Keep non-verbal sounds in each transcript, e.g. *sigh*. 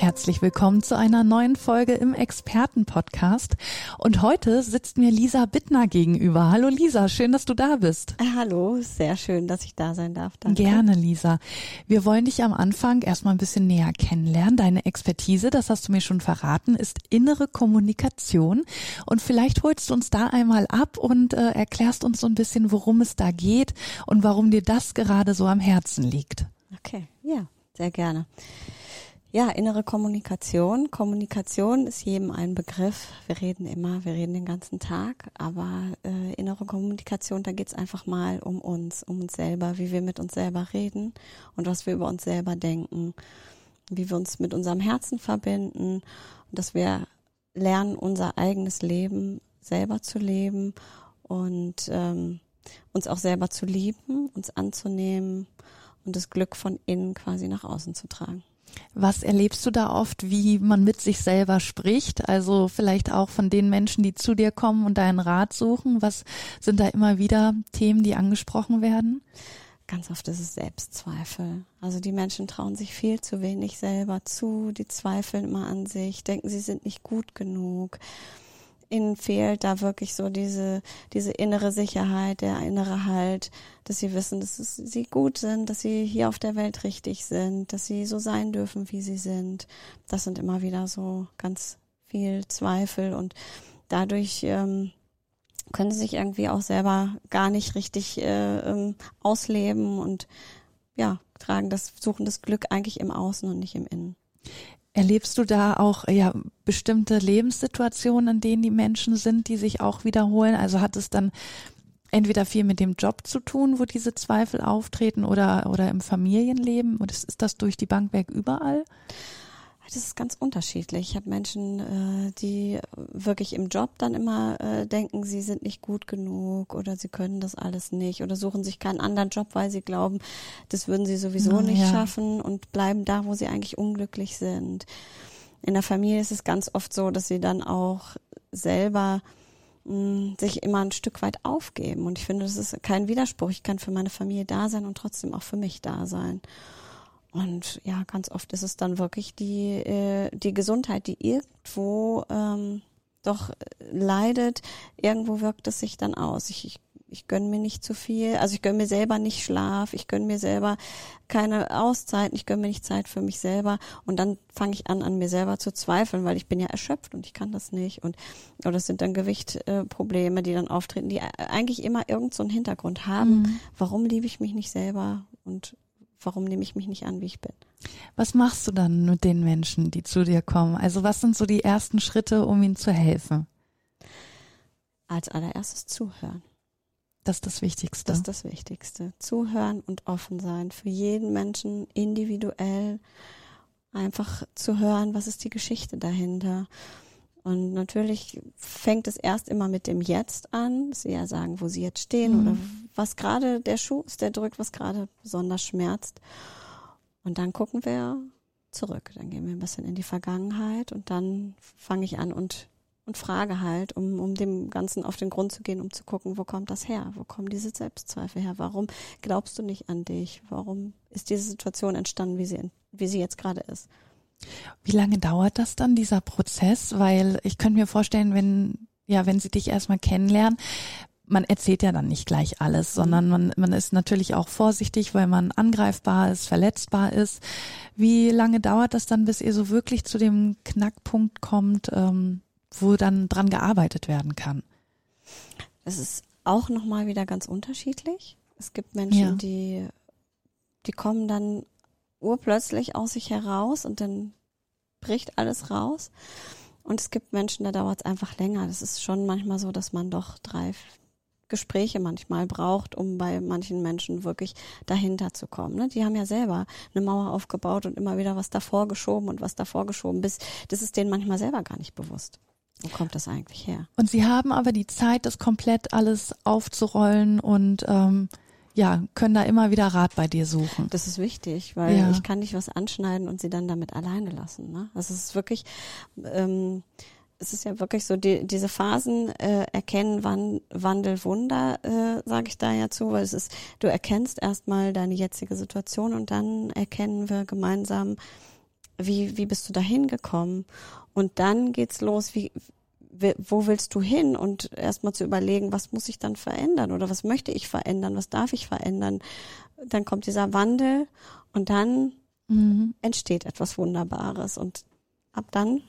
Herzlich willkommen zu einer neuen Folge im Expertenpodcast. Und heute sitzt mir Lisa Bittner gegenüber. Hallo Lisa, schön, dass du da bist. Äh, hallo, sehr schön, dass ich da sein darf. Danke. Gerne, Lisa. Wir wollen dich am Anfang erstmal ein bisschen näher kennenlernen. Deine Expertise, das hast du mir schon verraten, ist innere Kommunikation. Und vielleicht holst du uns da einmal ab und äh, erklärst uns so ein bisschen, worum es da geht und warum dir das gerade so am Herzen liegt. Okay, ja, sehr gerne. Ja, innere Kommunikation. Kommunikation ist jedem ein Begriff. Wir reden immer, wir reden den ganzen Tag, aber äh, innere Kommunikation, da geht's einfach mal um uns, um uns selber, wie wir mit uns selber reden und was wir über uns selber denken, wie wir uns mit unserem Herzen verbinden und dass wir lernen, unser eigenes Leben selber zu leben und ähm, uns auch selber zu lieben, uns anzunehmen und das Glück von innen quasi nach außen zu tragen. Was erlebst du da oft, wie man mit sich selber spricht? Also vielleicht auch von den Menschen, die zu dir kommen und deinen Rat suchen. Was sind da immer wieder Themen, die angesprochen werden? Ganz oft ist es Selbstzweifel. Also die Menschen trauen sich viel zu wenig selber zu, die zweifeln immer an sich, denken, sie sind nicht gut genug ihnen fehlt da wirklich so diese, diese innere Sicherheit, der innere Halt, dass sie wissen, dass es, sie gut sind, dass sie hier auf der Welt richtig sind, dass sie so sein dürfen, wie sie sind. Das sind immer wieder so ganz viel Zweifel und dadurch ähm, können sie sich irgendwie auch selber gar nicht richtig äh, ähm, ausleben und ja, tragen das, suchen das Glück eigentlich im Außen und nicht im Innen. Erlebst du da auch ja bestimmte Lebenssituationen, in denen die Menschen sind, die sich auch wiederholen? Also hat es dann entweder viel mit dem Job zu tun, wo diese Zweifel auftreten, oder oder im Familienleben? Und ist das durch die Bank weg überall? Das ist ganz unterschiedlich. Ich habe Menschen, äh, die wirklich im Job dann immer äh, denken, sie sind nicht gut genug oder sie können das alles nicht oder suchen sich keinen anderen Job, weil sie glauben, das würden sie sowieso ja, nicht schaffen und bleiben da, wo sie eigentlich unglücklich sind. In der Familie ist es ganz oft so, dass sie dann auch selber mh, hm, sich immer ein Stück weit aufgeben. Und ich finde, das ist kein Widerspruch. Ich kann für meine Familie da sein und trotzdem auch für mich da sein. Und ja, ganz oft ist es dann wirklich die, äh, die Gesundheit, die irgendwo ähm, doch leidet. Irgendwo wirkt es sich dann aus. Ich, ich, ich gönne mir nicht zu viel. Also ich gönne mir selber nicht Schlaf. Ich gönne mir selber keine Auszeiten. Ich gönne mir nicht Zeit für mich selber. Und dann fange ich an, an mir selber zu zweifeln, weil ich bin ja erschöpft und ich kann das nicht. Und oder es sind dann Gewichtprobleme, äh, die dann auftreten, die eigentlich immer irgend so einen Hintergrund haben. Mhm. Warum liebe ich mich nicht selber? Und warum nehme ich mich nicht an, wie ich bin? Was machst du dann mit den Menschen, die zu dir kommen? Also was sind so die ersten Schritte, um ihnen zu helfen? Als allererstes zuhören. Das ist das Wichtigste. Das ist das Wichtigste. Zuhören und offen sein. Für jeden Menschen individuell einfach zu hören, was ist die Geschichte dahinter. Und natürlich fängt es erst immer mit dem Jetzt an, sie ja sagen, wo sie jetzt stehen mhm. oder was gerade der Schuh ist, der drückt, was gerade besonders schmerzt. Und dann gucken wir zurück. Dann gehen wir ein bisschen in die Vergangenheit und dann fange ich an und, und frage halt, um, um dem Ganzen auf den Grund zu gehen, um zu gucken, wo kommt das her? Wo kommen diese Selbstzweifel her? Warum glaubst du nicht an dich? Warum ist diese Situation entstanden, wie sie, wie sie jetzt gerade ist? Wie lange dauert das dann, dieser Prozess? Weil ich könnte mir vorstellen, wenn, ja, wenn sie dich erstmal kennenlernen, man erzählt ja dann nicht gleich alles, sondern man, man ist natürlich auch vorsichtig, weil man angreifbar ist, verletzbar ist. Wie lange dauert das dann, bis ihr so wirklich zu dem Knackpunkt kommt, ähm, wo dann dran gearbeitet werden kann? Das ist auch nochmal wieder ganz unterschiedlich. Es gibt Menschen, ja. die, die kommen dann urplötzlich aus sich heraus und dann bricht alles raus. Und es gibt Menschen, da dauert es einfach länger. Das ist schon manchmal so, dass man doch drei Gespräche manchmal braucht, um bei manchen Menschen wirklich dahinter zu kommen. Ne? Die haben ja selber eine Mauer aufgebaut und immer wieder was davor geschoben und was davor geschoben, bis das ist denen manchmal selber gar nicht bewusst. Wo kommt das eigentlich her? Und Sie haben aber die Zeit, das komplett alles aufzurollen und ähm, ja, können da immer wieder Rat bei dir suchen. Das ist wichtig, weil Ja. ich kann nicht was anschneiden und sie dann damit alleine lassen. Ne? Also es ist wirklich, ähm, es ist ja wirklich so, die, diese Phasen äh, erkennen Wan Wandel Wunder, äh, sage ich da ja zu, weil es ist, du erkennst erstmal deine jetzige Situation und dann erkennen wir gemeinsam, wie, wie bist du dahin gekommen? Und dann geht's los, wie, wo willst du hin? Und erstmal zu überlegen, was muss ich dann verändern oder was möchte ich verändern, was darf ich verändern? Dann kommt dieser Wandel und dann Mhm. entsteht etwas Wunderbares. Und ab dann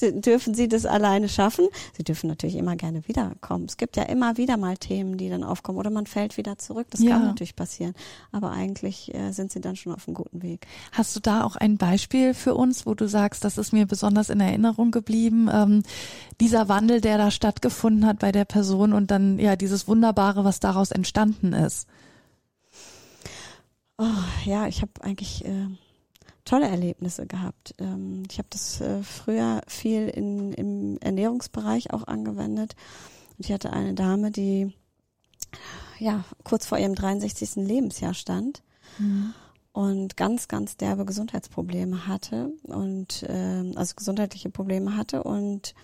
dürfen sie das alleine schaffen. Sie dürfen natürlich immer gerne wiederkommen. Es gibt ja immer wieder mal Themen, die dann aufkommen oder man fällt wieder zurück. Das Ja. kann natürlich passieren. Aber eigentlich äh, sind sie dann schon auf einem guten Weg. Hast du da auch ein Beispiel für uns, wo du sagst, das ist mir besonders in Erinnerung geblieben, ähm, dieser Wandel, der da stattgefunden hat bei der Person und dann ja dieses Wunderbare, was daraus entstanden ist? Oh, ja, ich habe eigentlich äh, tolle Erlebnisse gehabt. Ähm, ich habe das äh, früher viel in, im Ernährungsbereich auch angewendet. Und ich hatte eine Dame, die ja kurz vor ihrem 63. Lebensjahr stand und ganz, ganz derbe Gesundheitsprobleme hatte und ähm, also gesundheitliche Probleme hatte und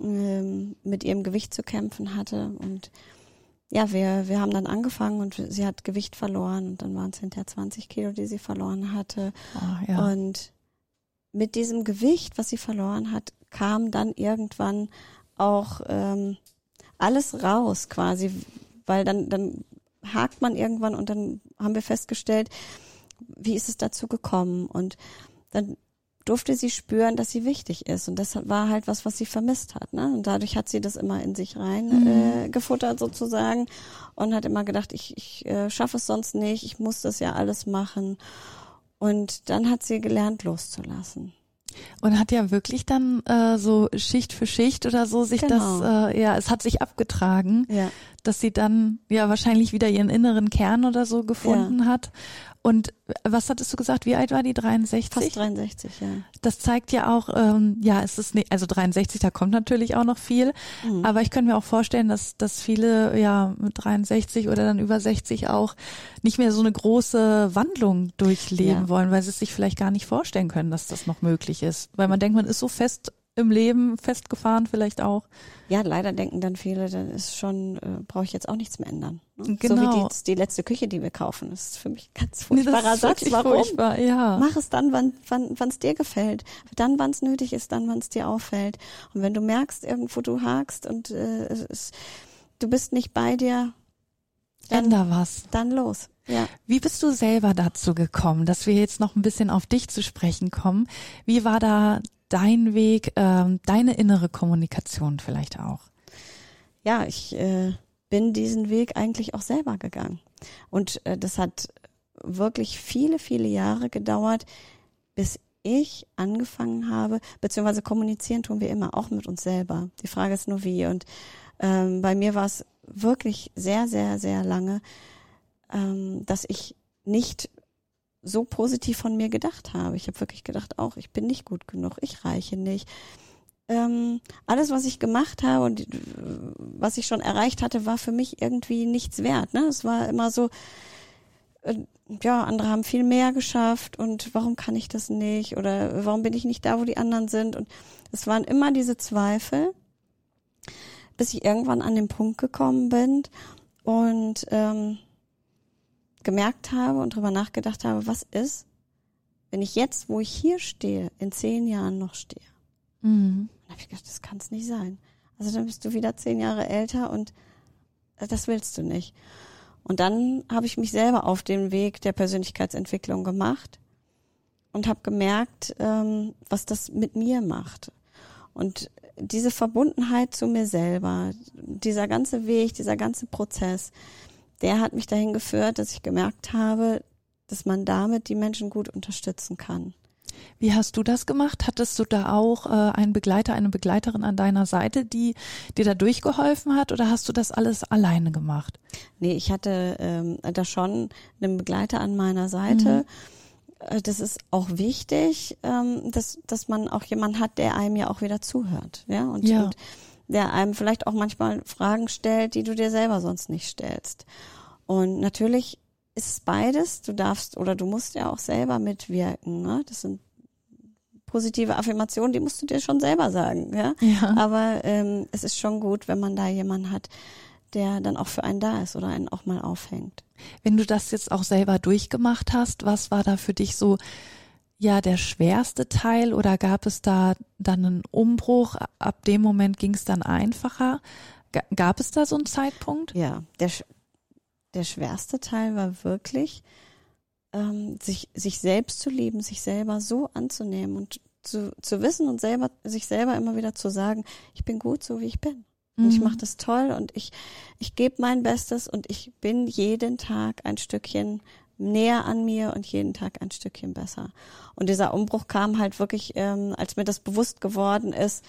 ähm, mit ihrem Gewicht zu kämpfen hatte und ja, wir, wir haben dann angefangen und sie hat Gewicht verloren und dann waren es hinterher 20 Kilo, die sie verloren hatte. Oh, ja. Und mit diesem Gewicht, was sie verloren hat, kam dann irgendwann auch ähm, alles raus quasi, weil dann, dann hakt man irgendwann und dann haben wir festgestellt, wie ist es dazu gekommen und dann durfte sie spüren, dass sie wichtig ist und das war halt was, was sie vermisst hat. Ne? Und dadurch hat sie das immer in sich rein Mhm. äh, gefuttert sozusagen und hat immer gedacht, ich, ich äh, schaffe es sonst nicht, ich muss das ja alles machen. Und dann hat sie gelernt, loszulassen. Und hat ja wirklich dann äh, so Schicht für Schicht oder so sich Genau. das, äh, ja, es hat sich abgetragen, Ja. dass sie dann ja wahrscheinlich wieder ihren inneren Kern oder so gefunden hat. Und was hattest du gesagt? Wie alt war die? 63? Fast 63, ja. Das zeigt ja auch, ähm, ja, es ist nicht, also 63, da kommt natürlich auch noch viel, Mhm. aber ich könnte mir auch vorstellen, dass, dass viele ja mit 63 oder dann über 60 auch nicht mehr so eine große Wandlung durchleben Ja. wollen, weil sie es sich vielleicht gar nicht vorstellen können, dass das noch möglich ist. Weil man denkt, man ist so fest im Leben, festgefahren vielleicht auch. Ja, leider denken dann viele, dann ist schon, äh, brauche ich jetzt auch nichts mehr ändern. Ne? So Genau. wie die, die letzte Küche, die wir kaufen. Das ist für mich ein ganz Nee, furchtbarer ist Satz. Warum? Furchtbar, ja. Mach es dann, wann wann wann es dir gefällt. Dann, wann es nötig ist, dann, wann es dir auffällt. Und wenn du merkst, irgendwo du hakst und äh, es du bist nicht bei dir, dann, Änder was. dann los. Ja. Wie bist du selber dazu gekommen, dass wir jetzt noch ein bisschen auf dich zu sprechen kommen? Wie war da dein Weg, ähm, deine innere Kommunikation vielleicht auch? ja, ich äh, bin diesen Weg eigentlich auch selber gegangen. Und äh, das hat wirklich viele, viele Jahre gedauert, bis ich angefangen habe, beziehungsweise kommunizieren tun wir immer, auch mit uns selber. Die Frage ist nur wie. Und ähm, bei mir war es wirklich sehr, sehr, sehr lange, ähm, dass ich nicht so positiv von mir gedacht habe. Ich habe wirklich gedacht, auch ich bin nicht gut genug, ich reiche nicht. Ähm, alles, was ich gemacht habe und äh, was ich schon erreicht hatte, war für mich irgendwie nichts wert. Ne? Es war immer so, äh, ja, andere haben viel mehr geschafft und warum kann ich das nicht? Oder warum bin ich nicht da, wo die anderen sind? Und es waren immer diese Zweifel, bis ich irgendwann an den Punkt gekommen bin und ähm, gemerkt habe und drüber nachgedacht habe, was ist, wenn ich jetzt, wo ich hier stehe, in zehn Jahren noch stehe. Mhm. Dann habe ich gedacht, das kann es nicht sein. Also dann bist du wieder zehn Jahre älter und äh, das willst du nicht. Und dann habe ich mich selber auf den Weg der Persönlichkeitsentwicklung gemacht und habe gemerkt, ähm, was das mit mir macht. Und diese Verbundenheit zu mir selber, dieser ganze Weg, dieser ganze Prozess, der hat mich dahin geführt, dass ich gemerkt habe, dass man damit die Menschen gut unterstützen kann. Wie hast du das gemacht? Hattest du da auch äh, einen Begleiter, eine Begleiterin an deiner Seite, die dir da durchgeholfen hat oder hast du das alles alleine gemacht? Nee, ich hatte ähm, da schon einen Begleiter an meiner Seite. äh, das ist auch wichtig, ähm, dass, dass man auch jemanden hat, der einem ja auch wieder zuhört. Ja, und, Ja. und der einem vielleicht auch manchmal Fragen stellt, die du dir selber sonst nicht stellst. Und natürlich ist es beides. Du darfst oder du musst ja auch selber mitwirken. Ne? Das sind positive Affirmationen, die musst du dir schon selber sagen. Ja? Ja. Aber ähm, es ist schon gut, wenn man da jemanden hat, der dann auch für einen da ist oder einen auch mal aufhängt. Wenn du das jetzt auch selber durchgemacht hast, was war da für dich so ja der schwerste Teil oder gab es da dann einen Umbruch? Ab dem Moment ging es dann einfacher. Ga- Gab es da so einen Zeitpunkt? Ja, der, der schwerste Teil war wirklich, ähm, sich, sich selbst zu lieben, sich selber so anzunehmen und zu, zu wissen und selber, sich selber immer wieder zu sagen, ich bin gut so, wie ich bin. Und ich Mhm. mache das toll und ich, ich gebe mein Bestes und ich bin jeden Tag ein Stückchen näher an mir und jeden Tag ein Stückchen besser. Und dieser Umbruch kam halt wirklich, ähm, als mir das bewusst geworden ist,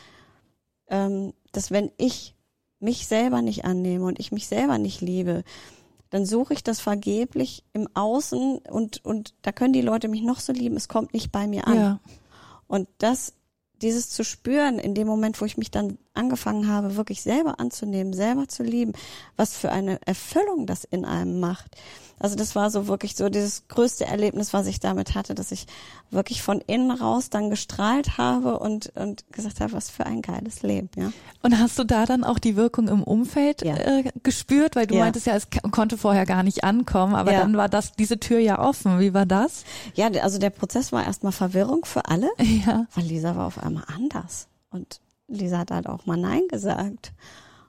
ähm, dass wenn ich mich selber nicht annehme und ich mich selber nicht liebe, dann suche ich das vergeblich im Außen und, und da können die Leute mich noch so lieben, es kommt nicht bei mir an. Ja. Und das, dieses zu spüren, in dem Moment, wo ich mich dann angefangen habe, wirklich selber anzunehmen, selber zu lieben, was für eine Erfüllung das in einem macht. Also das war so wirklich so dieses größte Erlebnis, was ich damit hatte, dass ich wirklich von innen raus dann gestrahlt habe und, und gesagt habe, was für ein geiles Leben, ja. Und hast du da dann auch die Wirkung im Umfeld Ja. äh, gespürt? Weil du Ja. meintest ja, es konnte vorher gar nicht ankommen, aber Ja. dann war das diese Tür ja offen. Wie war das? Ja, also der Prozess war erstmal Verwirrung für alle. *laughs* Ja. Weil Lisa war auf einmal anders. Und Lisa hat halt auch mal Nein gesagt.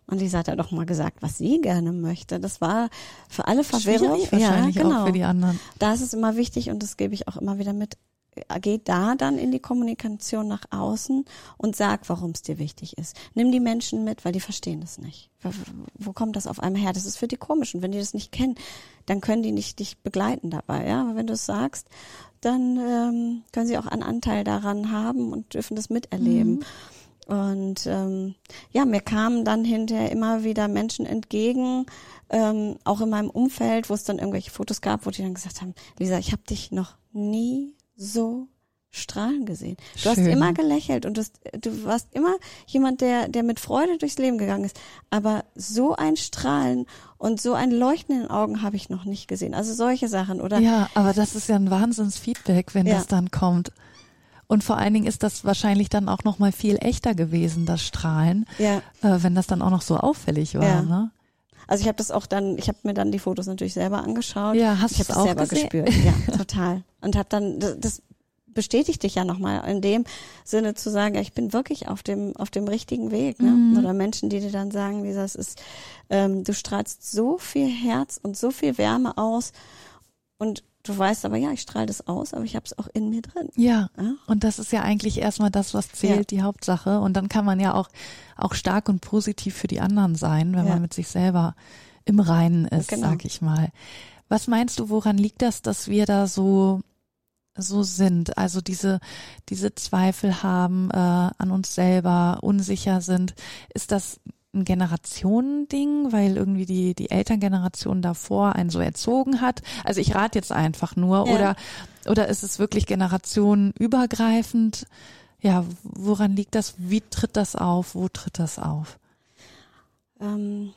Und Lisa hat halt auch mal gesagt, was sie gerne möchte. Das war für alle Verwirrung. Wahrscheinlich ja, genau. auch für die anderen. Da ist es immer wichtig und das gebe ich auch immer wieder mit. Geh da dann in die Kommunikation nach außen und sag, warum es dir wichtig ist. Nimm die Menschen mit, weil die verstehen das nicht. Wo- kommt das auf einmal her? Das ist für die komisch. Und wenn die das nicht kennen, dann können die nicht dich begleiten dabei. Ja, aber wenn du es sagst, dann ähm, können sie auch einen Anteil daran haben und dürfen das miterleben. Und ähm, ja, mir kamen dann hinterher immer wieder Menschen entgegen, ähm, auch in meinem Umfeld, wo es dann irgendwelche Fotos gab, wo die dann gesagt haben, Lisa, ich habe dich noch nie so strahlen gesehen. Du hast Schön. immer gelächelt und du, hast, du warst immer jemand, der, der mit Freude durchs Leben gegangen ist. Aber so ein Strahlen und so ein Leuchten in den Augen habe ich noch nicht gesehen. Also solche Sachen oder Ja, aber das ist ja ein Wahnsinnsfeedback, wenn Ja. das dann kommt. Und vor allen Dingen ist das wahrscheinlich dann auch noch mal viel echter gewesen, das Strahlen, ja. äh, wenn das dann auch noch so auffällig war. Ja. Ne? Also ich habe das auch dann, ich habe mir dann die Fotos natürlich selber angeschaut. Ja, hast habe das auch selber gesehen? gespürt. Ja, total. Und habe dann das, das bestätigt dich ja nochmal in dem Sinne zu sagen, ja, ich bin wirklich auf dem auf dem richtigen Weg. Ne? Mhm. Oder Menschen, die dir dann sagen, Lisa, es ist, ähm, du strahlst so viel Herz und so viel Wärme aus und du weißt aber, ja, ich strahle das aus, aber ich habe es auch in mir drin. Ja. Ja? Und das ist ja eigentlich erstmal das, was zählt, Ja. die Hauptsache. Und dann kann man ja auch, auch stark und positiv für die anderen sein, wenn Ja. man mit sich selber im Reinen ist, Genau. sag ich mal. Was meinst du, woran liegt das, dass wir da so, so sind? Also diese, diese Zweifel haben äh, an uns selber, unsicher sind. Ist das ein Generationending, weil irgendwie die, die Elterngeneration davor einen so erzogen hat? Also ich rate jetzt einfach nur, Ja. oder, oder ist es wirklich generationenübergreifend? Ja, woran liegt das? Wie tritt das auf? Wo tritt das auf? Ähm,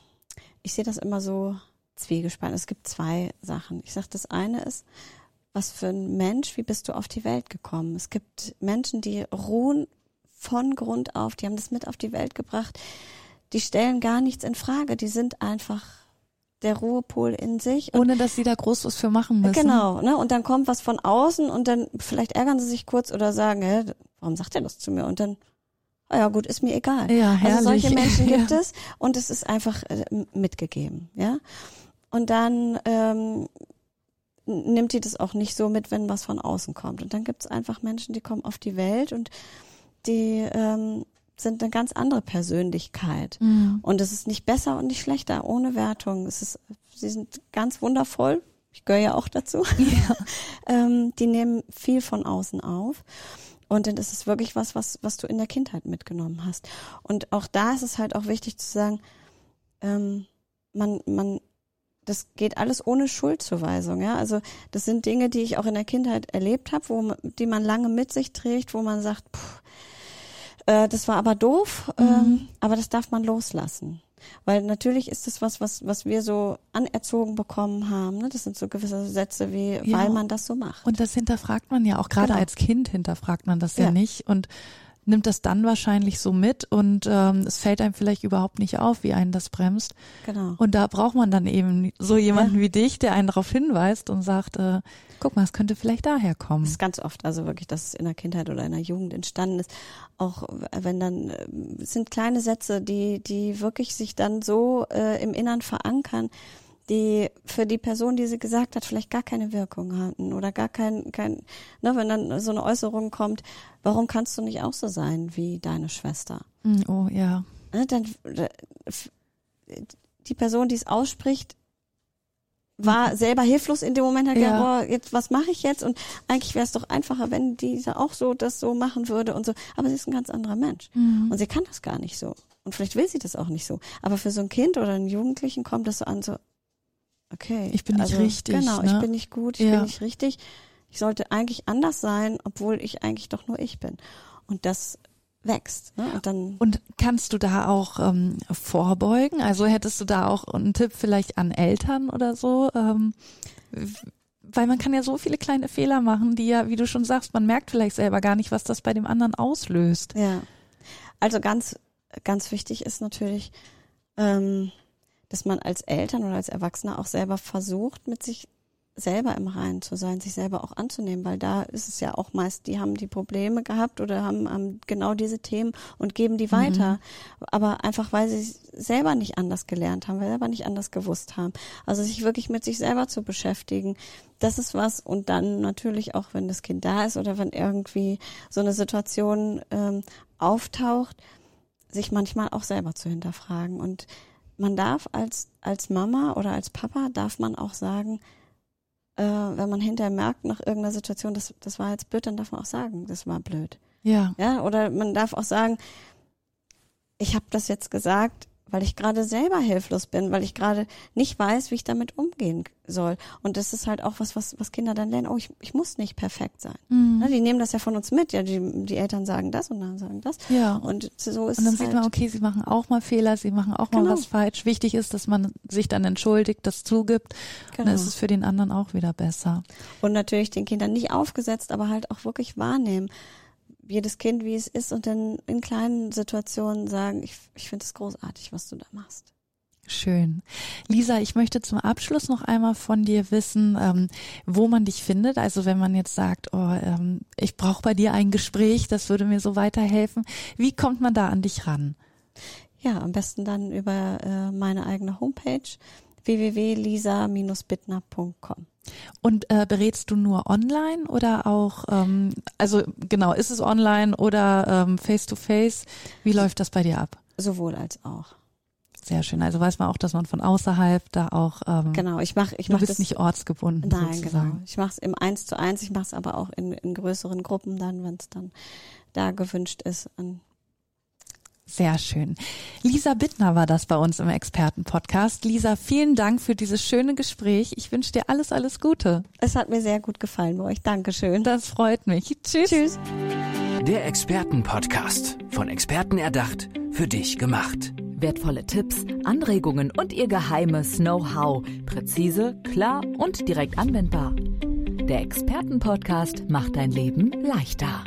ich sehe das immer so zwiegespalten. Es gibt zwei Sachen. Ich sage, das eine ist, was für ein Mensch, wie bist du auf die Welt gekommen? Es gibt Menschen, die ruhen von Grund auf, die haben das mit auf die Welt gebracht, die stellen gar nichts in Frage, die sind einfach der Ruhepol in sich. Und Ohne dass sie da groß was für machen müssen. Genau, ne? Und dann kommt was von außen und dann vielleicht ärgern sie sich kurz oder sagen, hä, warum sagt er das zu mir? Und dann, ah ja gut, ist mir egal. Ja, herrlich. Also solche *laughs* Menschen gibt ja. es und es ist einfach äh, mitgegeben, ja. Und dann ähm, nimmt die das auch nicht so mit, wenn was von außen kommt. Und dann gibt es einfach Menschen, die kommen auf die Welt und die ähm, sind eine ganz andere Persönlichkeit. Mhm. Und es ist nicht besser und nicht schlechter, ohne Wertung. Es ist, sie sind ganz wundervoll. Ich gehöre ja auch dazu. *laughs* Ja. *laughs* ähm, die nehmen viel von außen auf. Und dann ist es wirklich was, was, was du in der Kindheit mitgenommen hast. Und auch da ist es halt auch wichtig zu sagen, ähm, man, man das geht alles ohne Schuldzuweisung, ja. Also das sind Dinge, die ich auch in der Kindheit erlebt habe, wo die man lange mit sich trägt, wo man sagt, pff, äh, das war aber doof, mhm. ähm, aber das darf man loslassen. Weil natürlich ist das was, was, was wir so anerzogen bekommen haben. Ne? Das sind so gewisse Sätze wie, ja. weil man das so macht. Und das hinterfragt man ja auch gerade genau. als Kind hinterfragt man das ja, ja nicht. Und nimmt das dann wahrscheinlich so mit und ähm, es fällt einem vielleicht überhaupt nicht auf, wie einen das bremst. Genau. Und da braucht man dann eben so jemanden ja. wie dich, der einen darauf hinweist und sagt, äh, guck mal, es könnte vielleicht daher kommen. Das ist ganz oft, also wirklich, dass es in der Kindheit oder in der Jugend entstanden ist. Auch wenn dann, äh, es sind kleine Sätze, die, die wirklich sich dann so äh, im Innern verankern, die für die Person, die sie gesagt hat, vielleicht gar keine Wirkung hatten oder gar kein, kein, ne, wenn dann so eine Äußerung kommt, warum kannst du nicht auch so sein wie deine Schwester? Hm, oh ja. Ne, dann die Person, die es ausspricht, war mhm. selber hilflos in dem Moment, hat ja. gedacht, boah, jetzt was mache ich jetzt? Und eigentlich wäre es doch einfacher, wenn diese auch so das so machen würde und so. Aber sie ist ein ganz anderer Mensch mhm. und sie kann das gar nicht so. Und vielleicht will sie das auch nicht so. Aber für so ein Kind oder einen Jugendlichen kommt das so an, so Okay. Ich bin nicht also, richtig. Genau, ne? ich bin nicht gut, ich ja. bin nicht richtig. Ich sollte eigentlich anders sein, obwohl ich eigentlich doch nur ich bin. Und das wächst. Ne? Und, dann und kannst du da auch ähm, vorbeugen? Also hättest du da auch einen Tipp vielleicht an Eltern oder so? Ähm, weil man kann ja so viele kleine Fehler machen, die ja, wie du schon sagst, man merkt vielleicht selber gar nicht, was das bei dem anderen auslöst. Ja. Also ganz, ganz wichtig ist natürlich, ähm, dass man als Eltern oder als Erwachsener auch selber versucht, mit sich selber im Reinen zu sein, sich selber auch anzunehmen, weil da ist es ja auch meist, die haben die Probleme gehabt oder haben, haben genau diese Themen und geben die weiter. Mhm. Aber einfach, weil sie selber nicht anders gelernt haben, weil sie selber nicht anders gewusst haben. Also sich wirklich mit sich selber zu beschäftigen, das ist was. Und dann natürlich auch, wenn das Kind da ist oder wenn irgendwie so eine Situation ähm, auftaucht, sich manchmal auch selber zu hinterfragen und man darf als, als Mama oder als Papa darf man auch sagen, äh, wenn man hinterher merkt nach irgendeiner Situation, das, das war jetzt blöd, dann darf man auch sagen, das war blöd. Ja. Ja, oder man darf auch sagen, ich habe das jetzt gesagt, weil ich gerade selber hilflos bin, weil ich gerade nicht weiß, wie ich damit umgehen soll. Und das ist halt auch was, was, was Kinder dann lernen. Oh, ich, ich muss nicht perfekt sein. Mhm. Ne, die nehmen das ja von uns mit. Ja, die, die Eltern sagen das und dann sagen das. Ja. Und so ist es. Und dann es sieht halt man, okay, sie machen auch mal Fehler, sie machen auch genau. mal was falsch. Wichtig ist, dass man sich dann entschuldigt, das zugibt. Genau. Und dann genau. ist es für den anderen auch wieder besser. Und natürlich den Kindern nicht aufgesetzt, aber halt auch wirklich wahrnehmen jedes Kind, wie es ist und dann in kleinen Situationen sagen, ich, ich finde es großartig, was du da machst. Schön. Lisa, ich möchte zum Abschluss noch einmal von dir wissen, ähm, wo man dich findet. Also wenn man jetzt sagt, oh, ähm, ich brauche bei dir ein Gespräch, das würde mir so weiterhelfen. Wie kommt man da an dich ran? Ja, am besten dann über äh, meine eigene Homepage www.lisa-bittner.com. Und äh, berätst du nur online oder auch, ähm, also genau, ist es online oder ähm, face to face? Wie läuft das bei dir ab? Sowohl als auch. Sehr schön. Also weiß man auch, dass man von außerhalb da auch. Ähm, genau, ich mache, ich mache das bist nicht ortsgebunden. Nein, sozusagen. genau. Ich mache es im Eins zu eins. Ich mache es aber auch in, in größeren Gruppen dann, wenn es dann da gewünscht ist. An sehr schön. Lisa Bittner war das bei uns im Expertenpodcast. Lisa, vielen Dank für dieses schöne Gespräch. Ich wünsche dir alles, alles Gute. Es hat mir sehr gut gefallen bei euch. Dankeschön. Das freut mich. Tschüss. Tschüss. Der Expertenpodcast. Von Experten erdacht, für dich gemacht. Wertvolle Tipps, Anregungen und ihr geheimes Know-how. Präzise, klar und direkt anwendbar. Der Expertenpodcast macht dein Leben leichter.